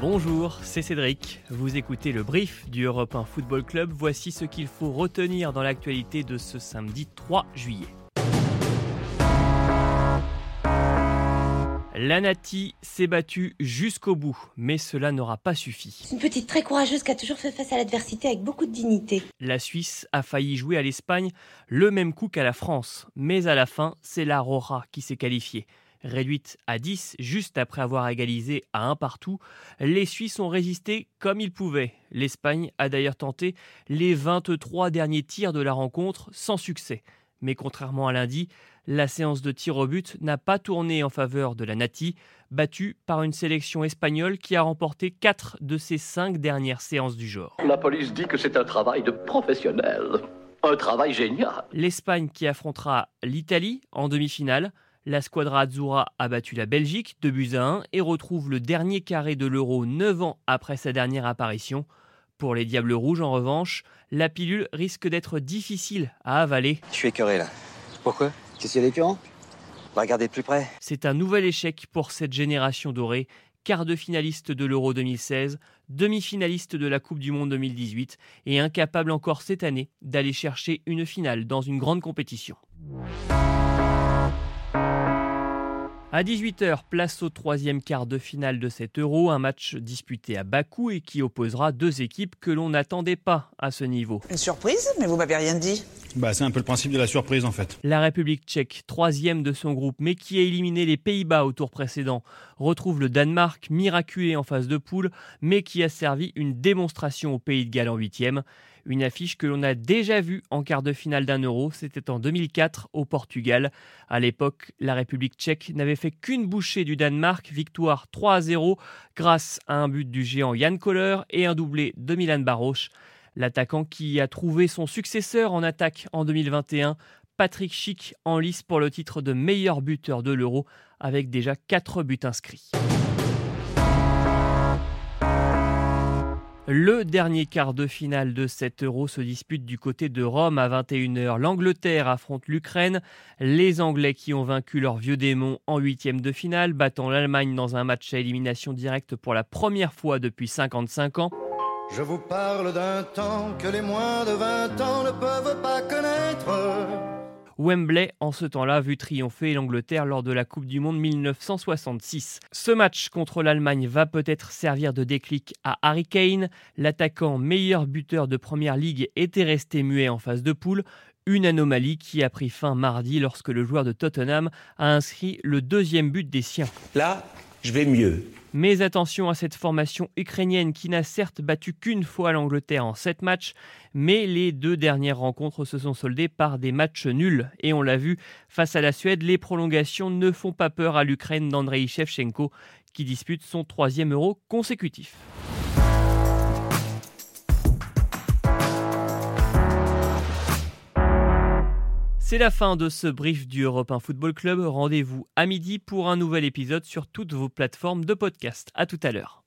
Bonjour, c'est Cédric. Vous écoutez le brief du Europe 1 Football Club. Voici ce qu'il faut retenir dans l'actualité de ce samedi 3 juillet. L'Anati s'est battue jusqu'au bout, mais cela n'aura pas suffi. C'est une petite très courageuse qui a toujours fait face à l'adversité avec beaucoup de dignité. La Suisse a failli jouer à l'Espagne le même coup qu'à la France, mais à la fin, c'est la Rora qui s'est qualifiée. Réduite à 10 juste après avoir égalisé à un partout, les Suisses ont résisté comme ils pouvaient. L'Espagne a d'ailleurs tenté les 23 derniers tirs de la rencontre sans succès. Mais contrairement à lundi, la séance de tir au but n'a pas tourné en faveur de la Nati, battue par une sélection espagnole qui a remporté 4 de ses 5 dernières séances du genre. La police dit que c'est un travail de professionnel. Un travail génial. L'Espagne qui affrontera l'Italie en demi-finale. La squadra Azzurra a battu la Belgique 2 buts à 1 et retrouve le dernier carré de l'Euro 9 ans après sa dernière apparition. Pour les Diables Rouges, en revanche, la pilule risque d'être difficile à avaler. Je suis écœuré là. Pourquoi? Qu'est-ce qu'il y a d'écœurant regarder de plus près. C'est un nouvel échec pour cette génération dorée, quart de finaliste de l'Euro 2016, demi-finaliste de la Coupe du Monde 2018 et incapable encore cette année d'aller chercher une finale dans une grande compétition. À 18h, place au troisième quart de finale de cet euro, un match disputé à Bakou et qui opposera deux équipes que l'on n'attendait pas à ce niveau. Une surprise Mais vous m'avez rien dit. Bah, c'est un peu le principe de la surprise en fait. La République tchèque, troisième de son groupe, mais qui a éliminé les Pays-Bas au tour précédent, retrouve le Danemark, miraculé en phase de poule, mais qui a servi une démonstration au Pays de Galles en huitième. Une affiche que l'on a déjà vue en quart de finale d'un euro, c'était en 2004 au Portugal. À l'époque, la République tchèque n'avait fait qu'une bouchée du Danemark, victoire 3 à 0 grâce à un but du géant Jan Koller et un doublé de Milan Baroche. L'attaquant qui a trouvé son successeur en attaque en 2021, Patrick Schick, en lice pour le titre de meilleur buteur de l'Euro avec déjà 4 buts inscrits. Le dernier quart de finale de cet euro se dispute du côté de Rome à 21h. L'Angleterre affronte l'Ukraine. Les Anglais qui ont vaincu leur vieux démon en huitième de finale, battant l'Allemagne dans un match à élimination directe pour la première fois depuis 55 ans. Je vous parle d'un temps que les moins de 20 ans ne peuvent pas. Wembley, en ce temps-là, vu triompher l'Angleterre lors de la Coupe du Monde 1966. Ce match contre l'Allemagne va peut-être servir de déclic à Harry Kane. L'attaquant meilleur buteur de Première Ligue était resté muet en phase de poule. Une anomalie qui a pris fin mardi lorsque le joueur de Tottenham a inscrit le deuxième but des siens. Je vais mieux. Mais attention à cette formation ukrainienne qui n'a certes battu qu'une fois l'Angleterre en sept matchs, mais les deux dernières rencontres se sont soldées par des matchs nuls. Et on l'a vu, face à la Suède, les prolongations ne font pas peur à l'Ukraine d'Andrei Shevchenko qui dispute son troisième euro consécutif. C'est la fin de ce brief du Europe 1 Football Club. Rendez-vous à midi pour un nouvel épisode sur toutes vos plateformes de podcast. À tout à l'heure.